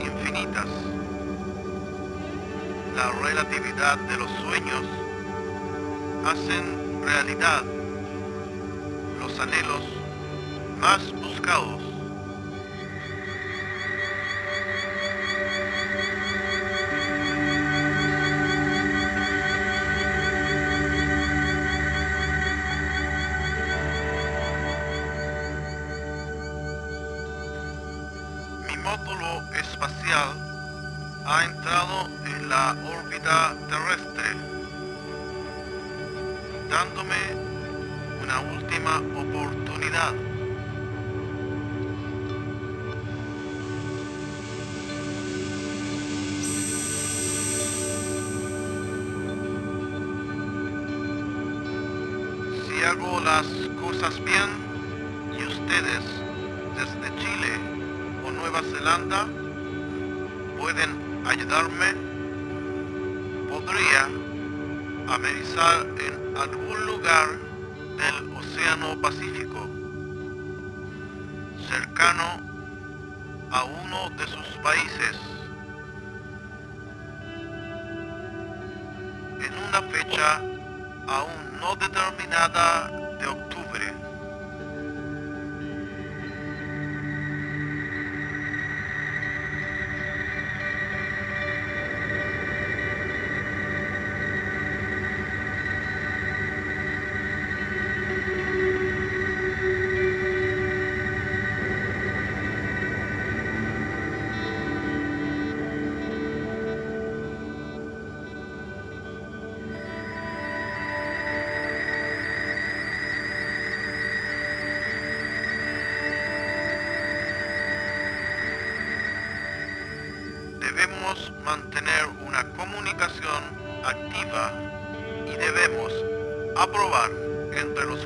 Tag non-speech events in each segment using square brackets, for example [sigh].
infinitas. La relatividad de los sueños hacen realidad los anhelos más buscados. Hago las cosas bien y ustedes desde Chile o Nueva Zelanda pueden ayudarme, podría amerizar en algún lugar del Océano Pacífico, cercano a uno de sus países,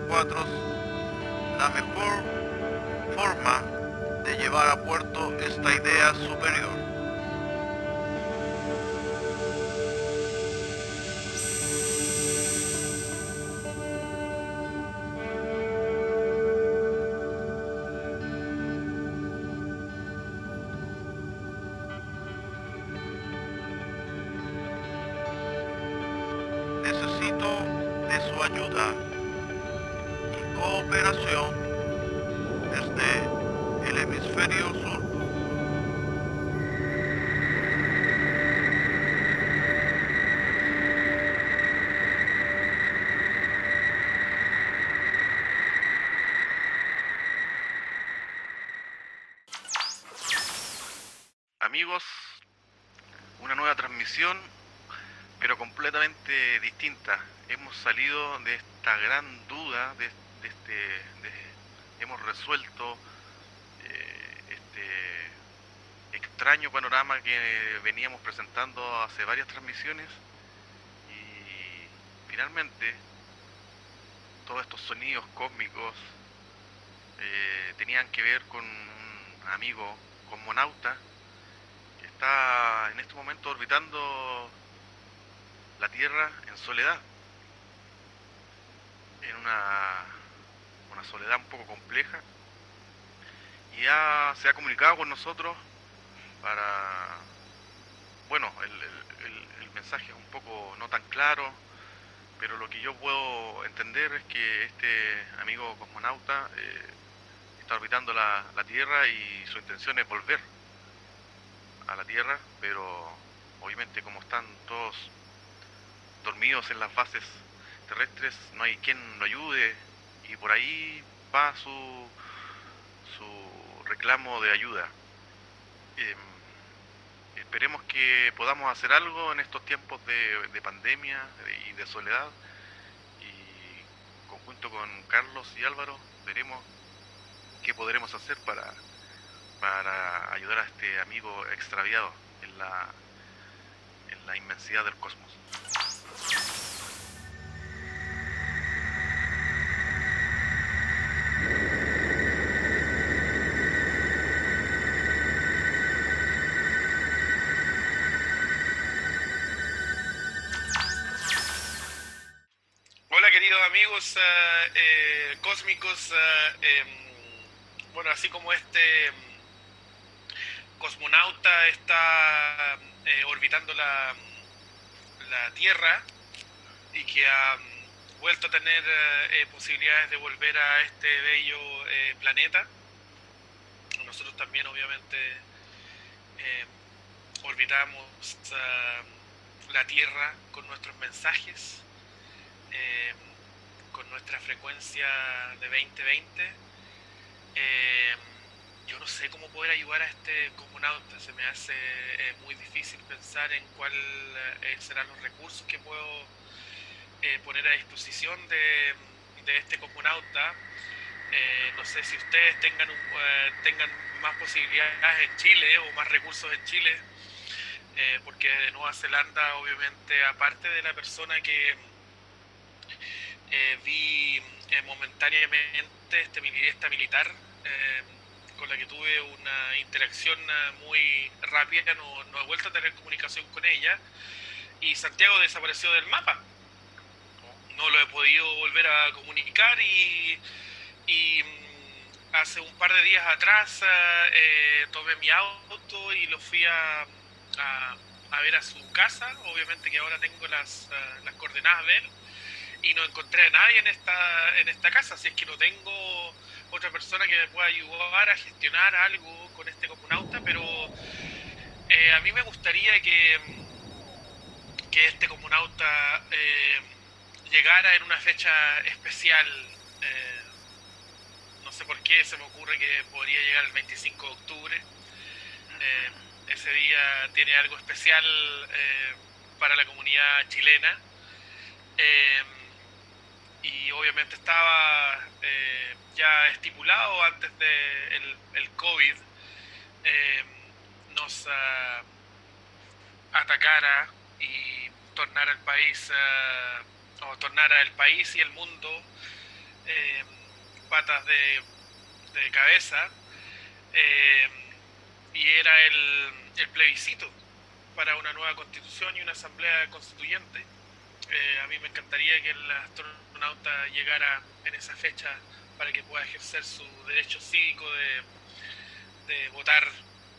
cuatro, la mejor y cooperación desde el hemisferio sur. Amigos, una nueva transmisión pero completamente distinta. Hemos salido de esta gran duda, de, este, hemos resuelto eh, este extraño panorama que veníamos presentando hace varias transmisiones y finalmente todos estos sonidos cósmicos eh, tenían que ver con un amigo cosmonauta que está en este momento orbitando la Tierra en soledad, en una, una soledad un poco compleja, y ya se ha comunicado con nosotros para, bueno, el- el mensaje es un poco no tan claro, pero lo que yo puedo entender es que este amigo cosmonauta eh, está orbitando la, la Tierra y su intención es volver a la Tierra, pero obviamente como están todos dormidos en las bases terrestres, no hay quien lo ayude y por ahí va su, su reclamo de ayuda. Em, esperemos que podamos hacer algo en estos tiempos de, de pandemia de- y de soledad y conjunto con Carlos y Álvaro veremos qué podremos hacer para, para ayudar a este amigo extraviado en la, en la inmensidad del cosmos. Eh, cósmicos, eh, em, bueno, así como este em, cosmonauta está orbitando la, la, Tierra y que ha em, vuelto a tener posibilidades de volver a este bello planeta, nosotros también obviamente orbitamos la Tierra con nuestros mensajes con nuestra frecuencia de 2020, eh, yo no sé cómo poder ayudar a este comunauta. Se me hace eh, muy difícil pensar en cuáles eh, serán los recursos que puedo poner a disposición de, este comunauta. no sé si ustedes tengan, tengan más posibilidades en Chile o más recursos en Chile, porque de Nueva Zelanda, obviamente, aparte de la persona que eh, vi eh, momentáneamente este, esta militar eh, con la que tuve una interacción muy rápida, no, no, he vuelto a tener comunicación con ella. Y Santiago desapareció del mapa. No lo he podido volver a comunicar y, y mm, hace un par de días atrás tomé mi auto y lo fui a, a, a, ver a su casa, obviamente que ahora tengo las, las coordenadas de él y no encontré a nadie en esta, en esta casa, así es que no tengo otra persona que me pueda ayudar a gestionar algo con este comunauta, pero eh, a mí me gustaría que, que este comunauta eh, llegara en una fecha especial. Eh, no sé por qué se me ocurre que podría llegar el 25 de octubre. ese día tiene algo especial para la comunidad chilena y obviamente estaba eh, ya estipulado antes de el, COVID eh, nos uh, atacara y tornara el país uh, o tornara el país y el mundo eh, patas de, de cabeza y era el, el plebiscito para una nueva constitución y una asamblea constituyente. a mí me encantaría que el astronauta llegara en esa fecha para que pueda ejercer su derecho cívico de, votar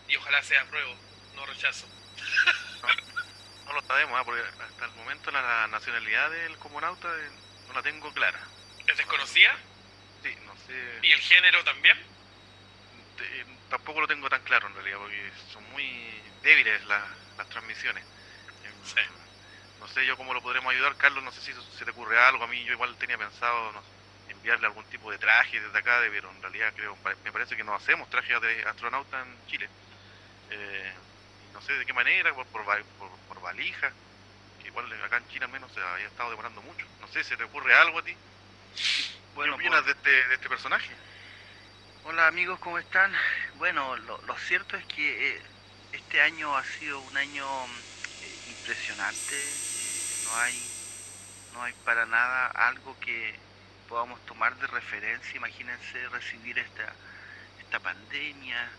y ojalá sea apruebo, no rechazo. [laughs] No, lo sabemos, ¿ah? porque hasta el momento la nacionalidad del comunauta eh, no la tengo clara. ¿Es desconocida? Sí, no sé. ¿Y el género también? Eh, tampoco lo tengo tan claro en realidad, porque son muy débiles las transmisiones. Sí no sé yo cómo lo podremos ayudar, Carlos, no sé si se te ocurre algo, a mí yo igual tenía pensado enviarle algún tipo de traje desde acá, pero en realidad creo, me parece que no hacemos trajes de astronauta en Chile. Eh, no sé de qué manera, por, por, por, valija, que igual acá en China menos se había estado demorando mucho. No sé, ¿se te ocurre algo a ti? Bueno, ¿Qué opinas de, este, de este personaje? Hola amigos, ¿cómo están? Bueno, lo, cierto es que eh, este año ha sido un año eh, impresionante no hay, no hay para nada algo que podamos tomar de referencia. Imagínense recibir esta, esta pandemia,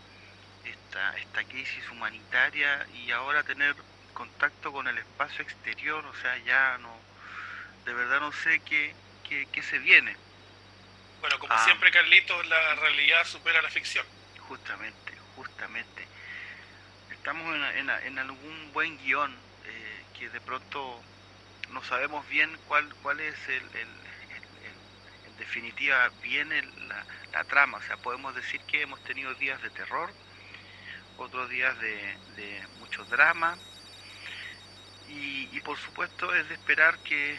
esta, esta crisis humanitaria y ahora tener contacto con el espacio exterior, o sea, ya no, de verdad no sé qué, qué, se viene. Bueno, como ah. siempre, Carlitos, la realidad supera la ficción. Justamente, justamente. Estamos en, en, algún buen guion eh, que de pronto no sabemos bien cuál, cuál es el, en definitiva bien la, trama. O sea, podemos decir que hemos tenido días de terror, otros días de, mucho drama, y, por supuesto es de esperar que,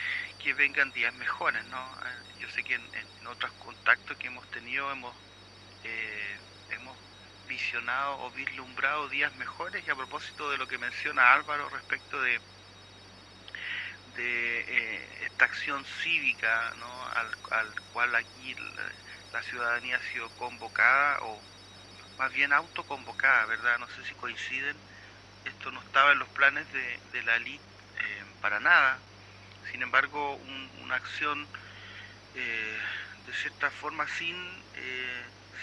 vengan días mejores, ¿no? Yo sé que en, otros contactos que hemos tenido hemos, eh, hemos visionado o vislumbrado días mejores y a propósito de lo que menciona Álvaro respecto de, de eh, esta acción cívica ¿no? al, al cual aquí la, ciudadanía ha sido convocada o más bien autoconvocada, ¿verdad? No sé si coinciden. Esto no estaba en los planes de, de la elite eh, para nada. Sin embargo, una acción eh, de cierta forma sin,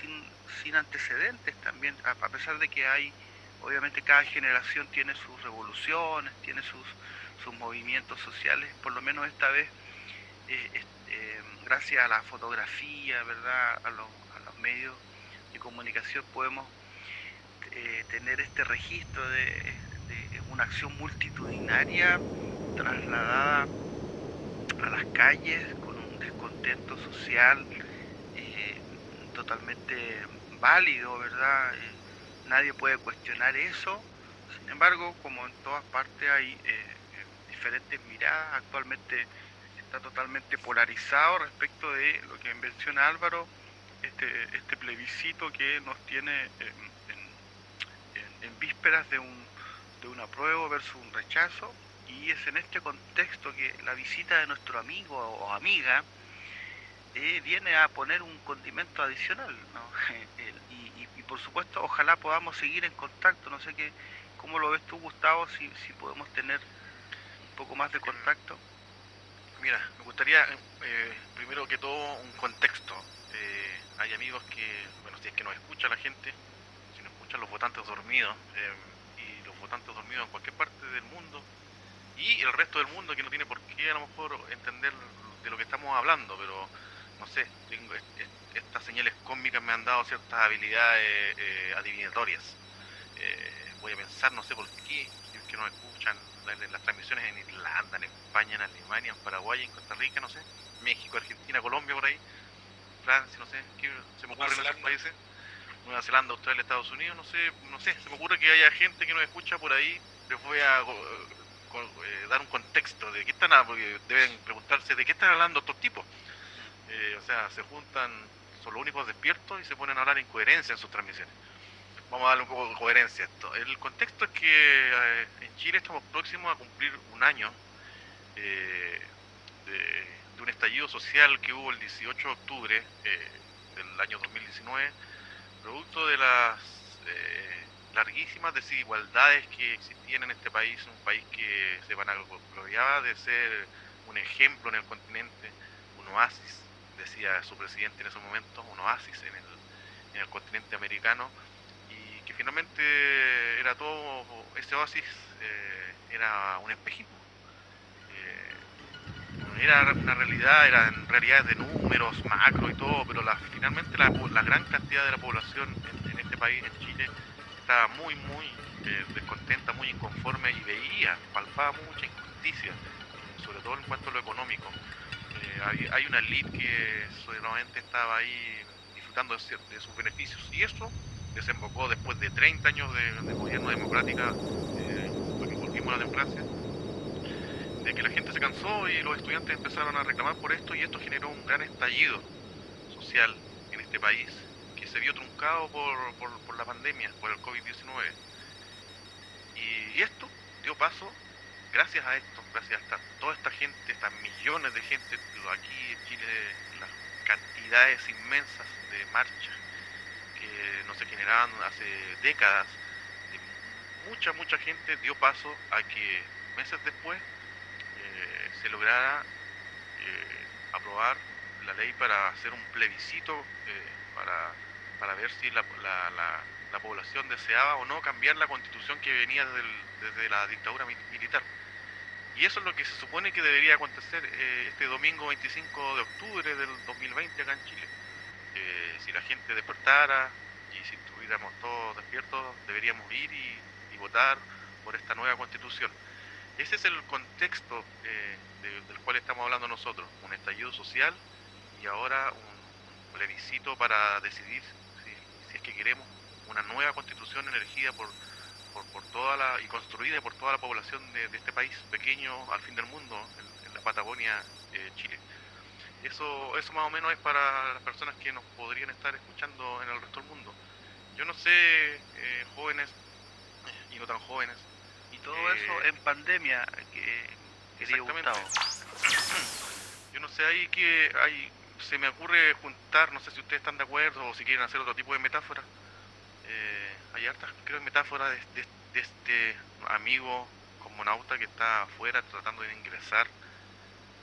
sin, sin, antecedentes también, a, pesar de que hay, obviamente cada generación tiene sus revoluciones, tiene sus, sus movimientos sociales, por lo menos esta vez, gracias a la fotografía, ¿verdad? A, los, a los medios de comunicación podemos tener este registro de, de una acción multitudinaria trasladada a las calles con un descontento social eh, totalmente válido, ¿verdad? Eh, nadie puede cuestionar eso. Sin embargo, como en todas partes hay eh, diferentes miradas, actualmente está totalmente polarizado respecto de lo que menciona Álvaro, este, este plebiscito que nos tiene en, vísperas de un, de un apruebo versus un rechazo y es en este contexto que la visita de nuestro amigo o amiga eh, viene a poner un condimento adicional. [laughs] y, por supuesto, ojalá podamos seguir en contacto. No sé qué, cómo lo ves tú, Gustavo, si, si podemos tener un poco más de contacto. Mira, me gustaría, eh, primero que todo, un contexto. Eh, hay amigos que, bueno, si es que nos escucha la gente, si nos escuchan los votantes dormidos, y los votantes dormidos en cualquier parte del mundo, y el resto del mundo que no tiene por qué a lo mejor entender de lo que estamos hablando, pero no sé, tengo estas señales cósmicas me han dado ciertas habilidades eh, adivinatorias. Eh, voy a pensar, no sé por qué, si es que no escuchan las, transmisiones en Irlanda, en España, en Alemania, en Paraguay, en Costa Rica, no sé, México, Argentina, Colombia, por ahí, Francia, no sé, ¿qué se me ocurre en esos países? Nueva Zelanda, Australia, Estados Unidos, no sé, no sé, se me ocurre que haya gente que nos escucha por ahí, les voy a eh, dar un contexto de qué están, porque deben preguntarse de qué están hablando estos tipos. Eh, o sea, se juntan, son los únicos despiertos y se ponen a hablar incoherencia en sus transmisiones. Vamos a darle un poco de coherencia a esto. El contexto es que eh, en Chile estamos próximos a cumplir un año de, de, un estallido social que hubo el 18 de octubre del año 2019, producto de las larguísimas desigualdades que existían en este país, un país que se vanagloriaba de ser un ejemplo en el continente, un oasis, decía su presidente en ese momento, un oasis en el, en el continente americano, y que finalmente era todo, ese oasis eh, era un espejismo. Eh, era una realidad, eran realidades de números, macro y todo, pero finalmente la, gran cantidad de la población en este país, en Chile, estaba muy, muy eh, descontenta, muy inconforme y veía, palpaba mucha injusticia, sobre todo en cuanto a lo económico. Eh, hay, una elite que solamente estaba ahí disfrutando de, sus beneficios y eso desembocó después de 30 años de, gobierno democrática, eh, porque volvimos a la democracia, de que la gente se cansó y los estudiantes empezaron a reclamar por esto y esto generó un gran estallido social en este país se vio truncado por, por, la pandemia, por el COVID-19. Y, esto dio paso, gracias a esto, gracias a toda esta gente, estas millones de gente aquí en Chile, las cantidades inmensas de marchas que no se generaban hace décadas, mucha, mucha gente dio paso a que meses después eh, se lograra eh, aprobar la ley para hacer un plebiscito eh, para para ver si la, la, población deseaba o no cambiar la constitución que venía desde, la dictadura militar. Y eso es lo que se supone que debería acontecer eh, este domingo 25 de octubre del 2020 acá en Chile. Eh, si la gente despertara y si estuviéramos todos despiertos, deberíamos ir y, votar por esta nueva constitución. Ese es el contexto eh, del cual estamos hablando nosotros, un estallido social y ahora un plebiscito para decidir si es que queremos una nueva constitución elegida por, por, toda la y construida por toda la población de, este país pequeño al fin del mundo, en, la Patagonia, eh, Chile. Eso, eso más o menos es para las personas que nos podrían estar escuchando en el resto del mundo. Yo no sé, eh, jóvenes y no tan jóvenes. Y todo eso eh, en pandemia, que, querido Gustavo. Entonces ahí que hay, se me ocurre juntar, no sé si ustedes están de acuerdo o si quieren hacer otro tipo de metáfora. Eh, hay hartas, creo, metáforas de, de, este amigo cosmonauta que está afuera tratando de ingresar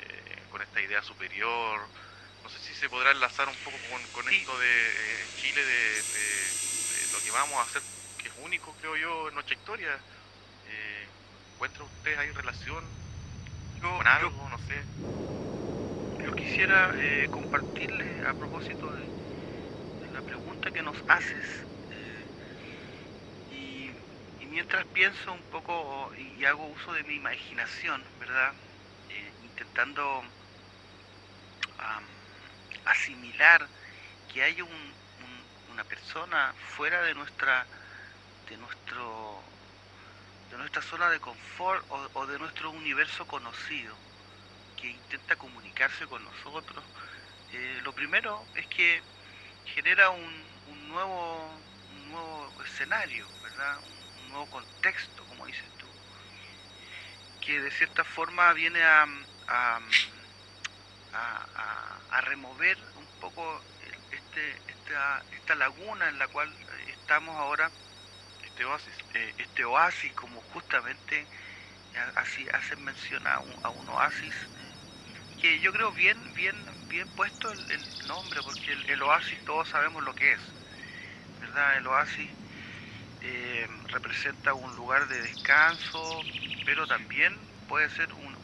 eh, con esta idea superior. No sé si se podrá enlazar un poco con, esto de eh, Chile, de, lo que vamos a hacer, que es único, creo yo, en nuestra historia. Eh, ¿Encuentra usted ahí relación con algo? no sé. Yo quisiera eh, compartirle a propósito de, la pregunta que nos haces mientras pienso un poco y hago uso de mi imaginación, ¿verdad? intentando asimilar que hay una persona fuera de nuestra de nuestro de nuestra zona de confort o, de nuestro universo conocido que intenta comunicarse con nosotros eh, lo primero es que genera un, nuevo un nuevo escenario verdad un, contexto como dices tú que de cierta forma viene a a, remover un poco este, esta, esta, laguna en la cual estamos ahora, este oasis, eh, este oasis como justamente así hacen mención a un, oasis que yo creo bien bien bien puesto el, nombre porque el, oasis todos sabemos lo que es verdad el oasis eh, representa un lugar de descanso pero también puede ser un,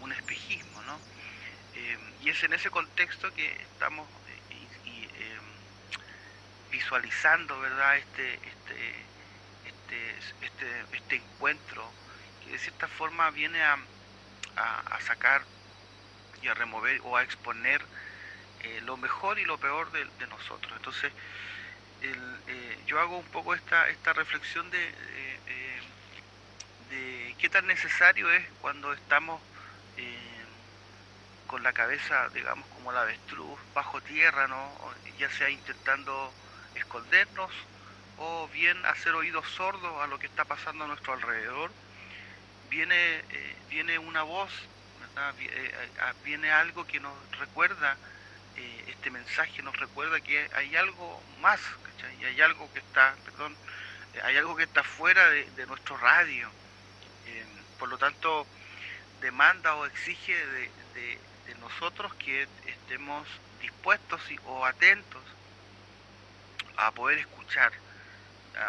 un espejismo no y es en ese contexto que estamos eh, visualizando verdad este este, este este este encuentro que de cierta forma viene a, sacar y a remover o a exponer eh, lo mejor y lo peor de, nosotros. Entonces eh, yo hago un poco esta esta reflexión de, de qué tan necesario es cuando estamos con la cabeza, digamos, como la avestruz bajo tierra, ¿no? ya sea intentando escondernos o bien hacer oídos sordos a lo que está pasando a nuestro alrededor, viene, eh, viene una voz, eh, viene algo que nos recuerda, eh, este mensaje nos recuerda que hay algo más, y hay algo que está, perdón, hay algo que está fuera de, nuestro radio. por lo tanto, demanda o exige de, nosotros que estemos dispuestos o atentos a poder escuchar,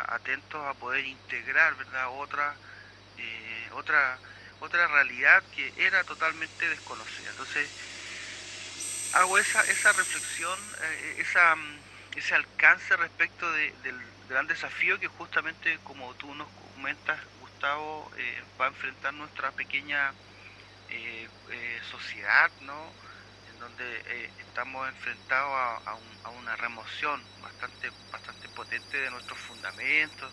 atentos a poder integrar, ¿verdad? Otra, eh, otra, otra realidad que era totalmente desconocida. Entonces, hago esa, esa reflexión, eh, esa, ese alcance respecto del gran desafío que justamente, como tú nos comentas, Gustavo, eh, va a enfrentar nuestra pequeña eh, eh, sociedad, ¿no? En donde estamos enfrentados a, una remoción bastante, bastante potente de nuestros fundamentos.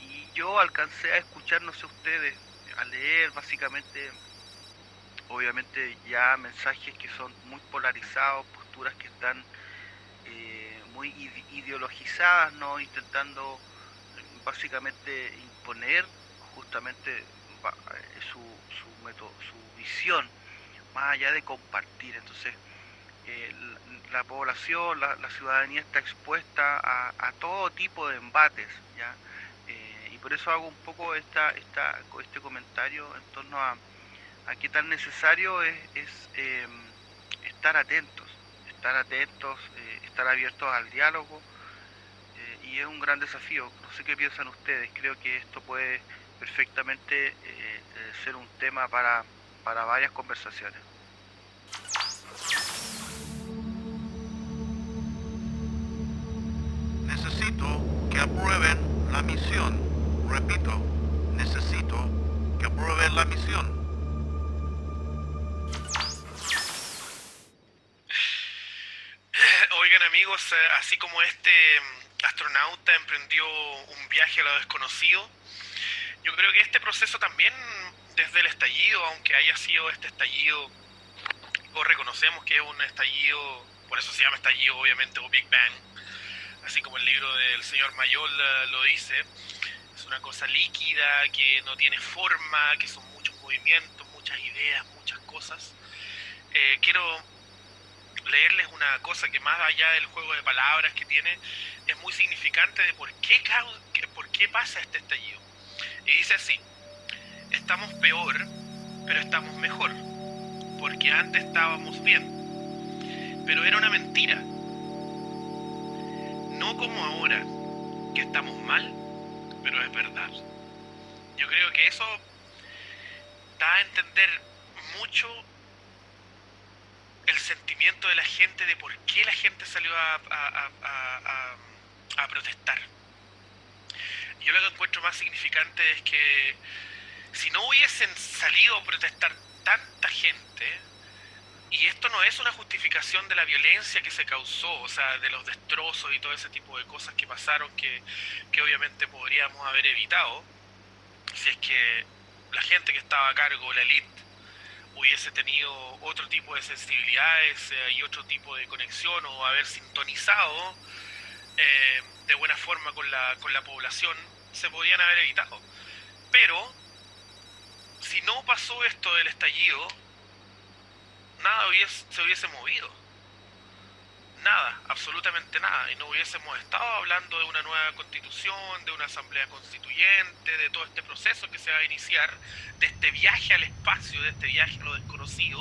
Y yo alcancé a escuchar, no sé ustedes, a leer básicamente, obviamente ya mensajes que son muy polarizados, posturas que están muy ideologizadas, ¿no? Intentando básicamente imponer justamente su, su, su visión, más allá de compartir. Entonces, eh, la, población, la, ciudadanía está expuesta a, todo tipo de embates, ¿ya? Eh, y por eso hago un poco esta, esta, este comentario en torno a, a qué tan necesario es, em, estar atentos, estar atentos, eh, estar abiertos al diálogo, y es un gran desafío. No sé qué piensan ustedes, creo que esto puede perfectamente ser un tema para, para varias conversaciones. Necesito que aprueben la misión. Repito, necesito que aprueben la misión. Así como este mm, astronauta emprendió un viaje a lo desconocido, yo creo que este proceso también desde el estallido, aunque haya sido este estallido, o reconocemos que es un estallido, por eso se llama estallido obviamente o Big Bang, así como el libro del señor Mayol eh, lo dice, es una cosa líquida, que no tiene forma, que son muchos movimientos, muchas ideas, muchas cosas. eh, quiero leerles una cosa que más allá del juego de palabras que tiene, es muy significante de por qué, por qué pasa este estallido. Y dice así, estamos peor, pero estamos mejor, porque antes estábamos bien, pero era una mentira. No como ahora, que estamos mal, pero es verdad. Yo creo que eso da a entender mucho el sentimiento de la gente de por qué la gente salió a, protestar. Yo lo que encuentro más significante es que si no hubiesen salido a protestar tanta gente, y esto no es una justificación de la violencia que se causó, o sea, de los destrozos y todo ese tipo de cosas que pasaron que, que obviamente podríamos haber evitado, si es que la gente que estaba a cargo, la elite, hubiese tenido otro tipo de sensibilidades eh, y otro tipo de conexión o haber sintonizado eh, de buena forma con la, con la población, se podrían haber evitado. Pero, si no pasó esto del estallido, nada se hubiese movido nada, absolutamente nada, y no hubiésemos estado hablando de una nueva constitución, de una asamblea constituyente, de todo este proceso que se va a iniciar, de este viaje al espacio, de este viaje a lo desconocido,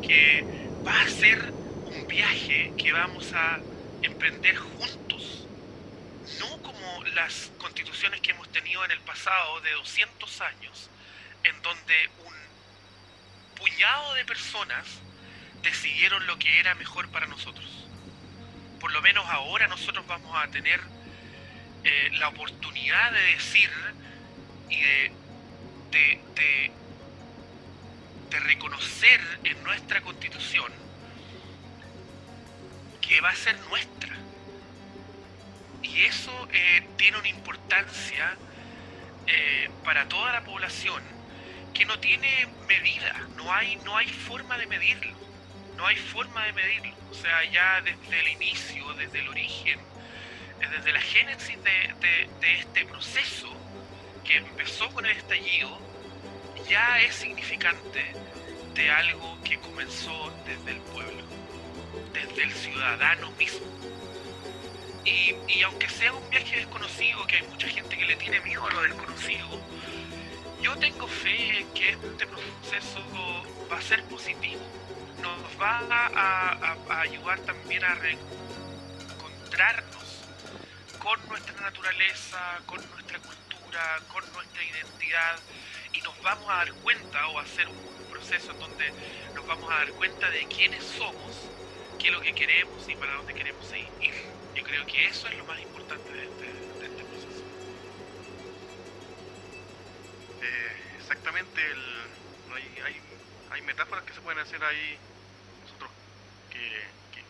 que va a ser un viaje que vamos a emprender juntos, no como las constituciones que hemos tenido en el pasado de 200 años, en donde un puñado de personas decidieron lo que era mejor para nosotros. Por lo menos ahora nosotros vamos a tener eh, la oportunidad de decir y de, reconocer en nuestra constitución que va a ser nuestra. Y eso eh, tiene una importancia eh, para toda la población que no tiene medida, no hay, no hay forma de medirlo no hay forma de medirlo. O sea, ya desde el inicio, desde el origen, eh, desde la génesis de, este proceso que empezó con el estallido, ya es significante de algo que comenzó desde el pueblo, desde el ciudadano mismo. Y, y, aunque sea un viaje desconocido, que hay mucha gente que le tiene miedo a lo desconocido, yo tengo fe en que este proceso va a ser positivo nos va a, ayudar también a reencontrarnos con nuestra naturaleza, con nuestra cultura, con nuestra identidad y nos vamos a dar cuenta o hacer un proceso donde nos vamos a dar cuenta de quiénes somos, qué es lo que queremos y para dónde queremos ir. Yo creo que eso es lo más importante de este, este proceso. Eh, exactamente, hay, hay metáforas que se pueden hacer ahí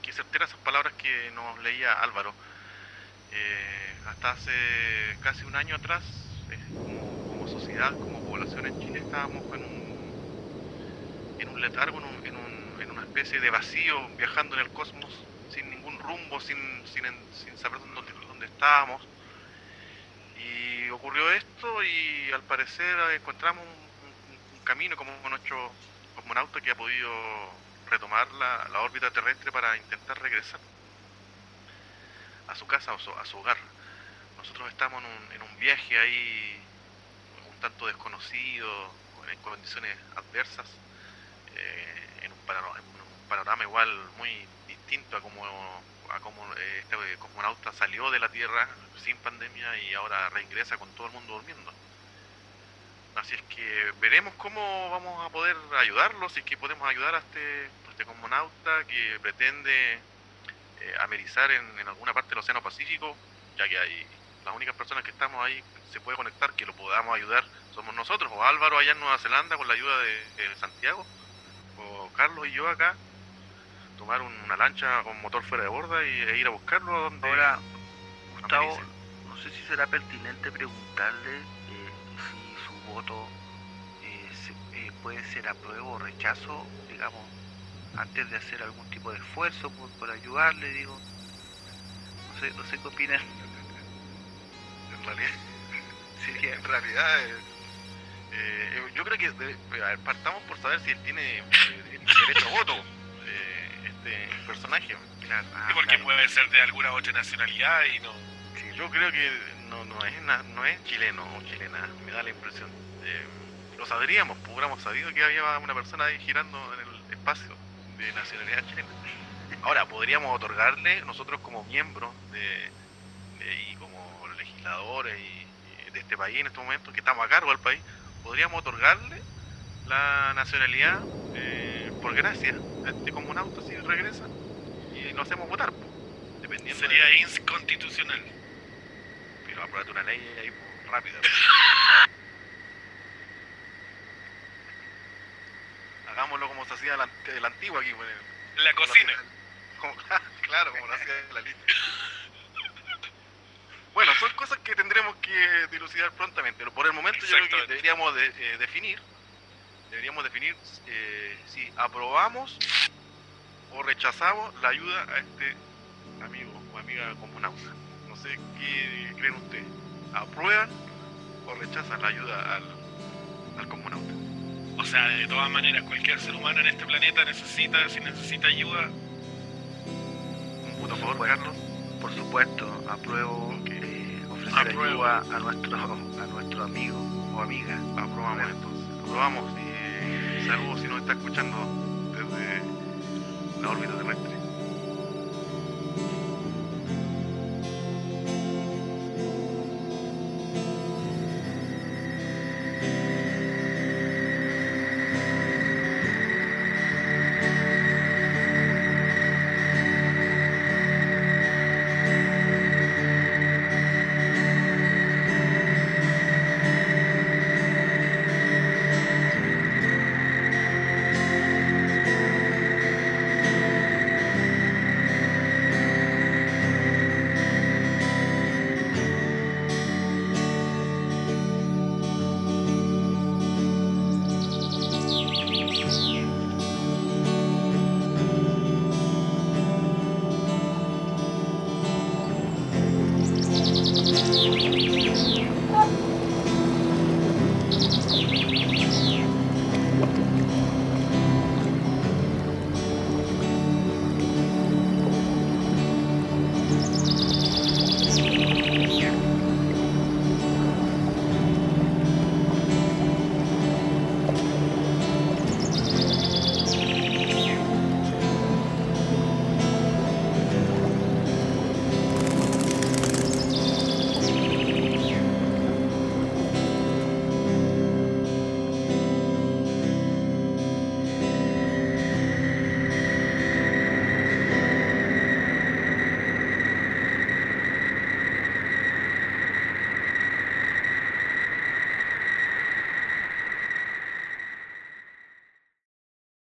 que, certera esas palabras que nos leía Álvaro. Eh, hasta hace casi un año atrás, eh, como, sociedad, como población en Chile, estábamos en un, en un letargo, en, una especie de vacío, viajando en el cosmos, sin ningún rumbo, sin, sin, saber dónde, dónde estábamos. Y ocurrió esto y al parecer encontramos un, un camino como nuestro cosmonauta que ha podido retomar la, órbita terrestre para intentar regresar a su casa o a su hogar. Nosotros estamos en un, en un viaje ahí un tanto desconocido, en condiciones adversas, eh, en, un panorama, igual muy distinto a como, a como eh, este cosmonauta salió de la Tierra sin pandemia y ahora reingresa con todo el mundo durmiendo. Así es que veremos cómo vamos a poder ayudarlos y que podemos ayudar a este, este cosmonauta que pretende eh, amerizar en, alguna parte del Océano Pacífico, ya que hay las únicas personas que estamos ahí se puede conectar, que lo podamos ayudar, somos nosotros, o Álvaro allá en Nueva Zelanda con la ayuda de, Santiago, o Carlos y yo acá, tomar una lancha con motor fuera de borda y, e ir a buscarlo donde... Ahora, Gustavo, no sé si será pertinente preguntarle voto eh, eh, puede ser apruebo o rechazo, digamos, antes de hacer algún tipo de esfuerzo por, ayudarle, digo. No sé, no sé qué opinan. En realidad, [laughs] sí, en realidad, eh, yo creo que partamos por saber si él tiene derecho a voto. personaje. Claro. ah, Sí, porque claro. puede ser de alguna otra nacionalidad y no. Sí, Yo creo que no, no, es, na- no es chileno o chilena, me da la impresión. Eh, lo sabríamos, pues, hubiéramos sabido que había una persona ahí girando en el espacio de nacionalidad chilena. Ahora, podríamos otorgarle, nosotros como miembros de, de- y como legisladores y, y de este país en estos momentos, que estamos a cargo del país, podríamos otorgarle la nacionalidad eh, por gracia a este comunauta si regresa y lo hacemos votar, dependiendo Sería de... inconstitucional. Pero apruébate una ley ahí rápida. [laughs] Hagámoslo como se hacía la, de la antigua aquí. En la cocina. como- [laughs] claro, como lo hacía la lista. [laughs] Bueno, son cosas que tendremos que dilucidar prontamente, pero por el momento yo creo que deberíamos de- eh, definir, deberíamos definir eh, si aprobamos o rechazamos la ayuda a este amigo o amiga comunauta. No sé qué creen ustedes. ¿Aprueban o rechazan la ayuda al, al comunauta? O sea, de todas maneras, cualquier ser humano en este planeta necesita, si necesita ayuda. Un puto favor, Carlos. Por supuesto, apruebo eh, ofrecer apruebo. a nuestro, a nuestro amigo o amiga. Aprobamos entonces. Aprobamos. Saludos si nos está escuchando desde la órbita terrestre.